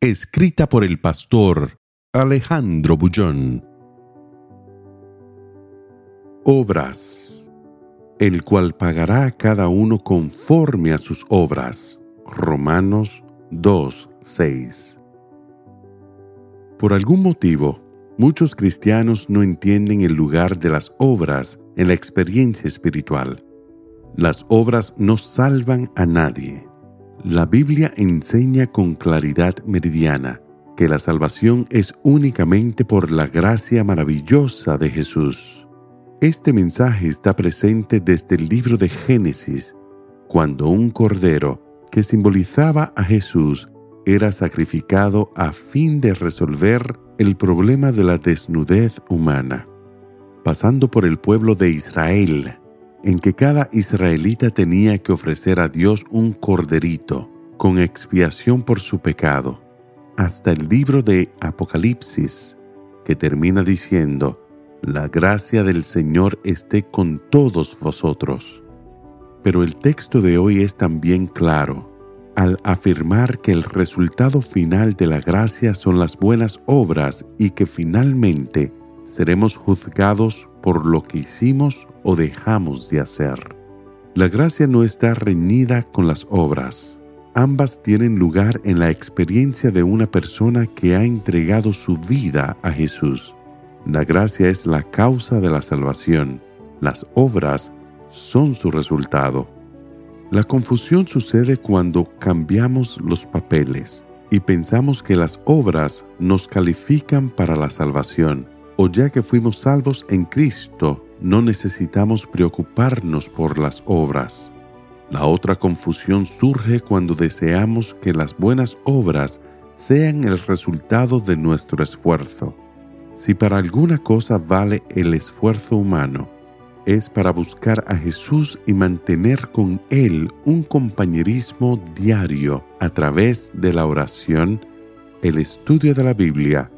Escrita por el pastor Alejandro Bullón. Obras. El cual pagará a cada uno conforme a sus obras. Romanos 2, 6. Por algún motivo, muchos cristianos no entienden el lugar de las obras en la experiencia espiritual. Las obras no salvan a nadie. La Biblia enseña con claridad meridiana que la salvación es únicamente por la gracia maravillosa de Jesús. Este mensaje está presente desde el libro de Génesis, cuando un cordero que simbolizaba a Jesús era sacrificado a fin de resolver el problema de la desnudez humana, pasando por el pueblo de Israel, en que cada israelita tenía que ofrecer a Dios un corderito con expiación por su pecado, hasta el libro de Apocalipsis, que termina diciendo, La gracia del Señor esté con todos vosotros. Pero el texto de hoy es también claro al afirmar que el resultado final de la gracia son las buenas obras y que finalmente seremos juzgados por lo que hicimos o dejamos de hacer. La gracia no está reñida con las obras. Ambas tienen lugar en la experiencia de una persona que ha entregado su vida a Jesús. La gracia es la causa de la salvación. Las obras son su resultado. La confusión sucede cuando cambiamos los papeles y pensamos que las obras nos califican para la salvación, o ya que fuimos salvos en Cristo, no necesitamos preocuparnos por las obras. La otra confusión surge cuando deseamos que las buenas obras sean el resultado de nuestro esfuerzo. Si para alguna cosa vale el esfuerzo humano, es para buscar a Jesús y mantener con Él un compañerismo diario a través de la oración, el estudio de la Biblia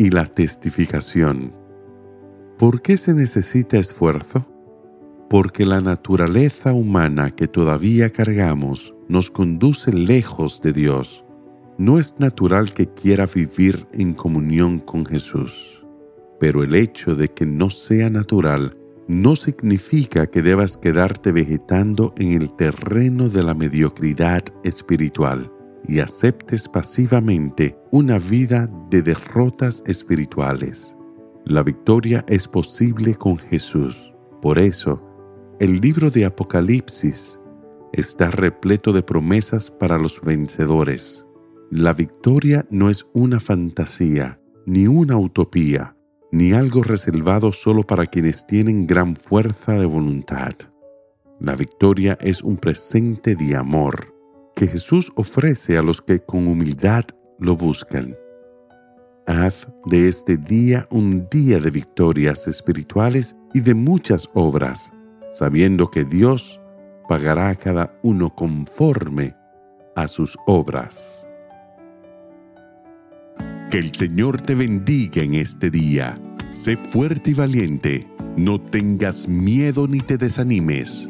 y la testificación. ¿Por qué se necesita esfuerzo? Porque la naturaleza humana que todavía cargamos nos conduce lejos de Dios. No es natural que quiera vivir en comunión con Jesús, pero el hecho de que no sea natural no significa que debas quedarte vegetando en el terreno de la mediocridad espiritual y aceptes pasivamente una vida de derrotas espirituales. La victoria es posible con Jesús. Por eso, el libro de Apocalipsis está repleto de promesas para los vencedores. La victoria no es una fantasía ni una utopía ni algo reservado solo para quienes tienen gran fuerza de voluntad. La victoria es un presente de amor que Jesús ofrece a los que con humildad lo buscan. Haz de este día un día de victorias espirituales y de muchas obras, sabiendo que Dios pagará a cada uno conforme a sus obras. Que el Señor te bendiga en este día. Sé fuerte y valiente. No tengas miedo ni te desanimes,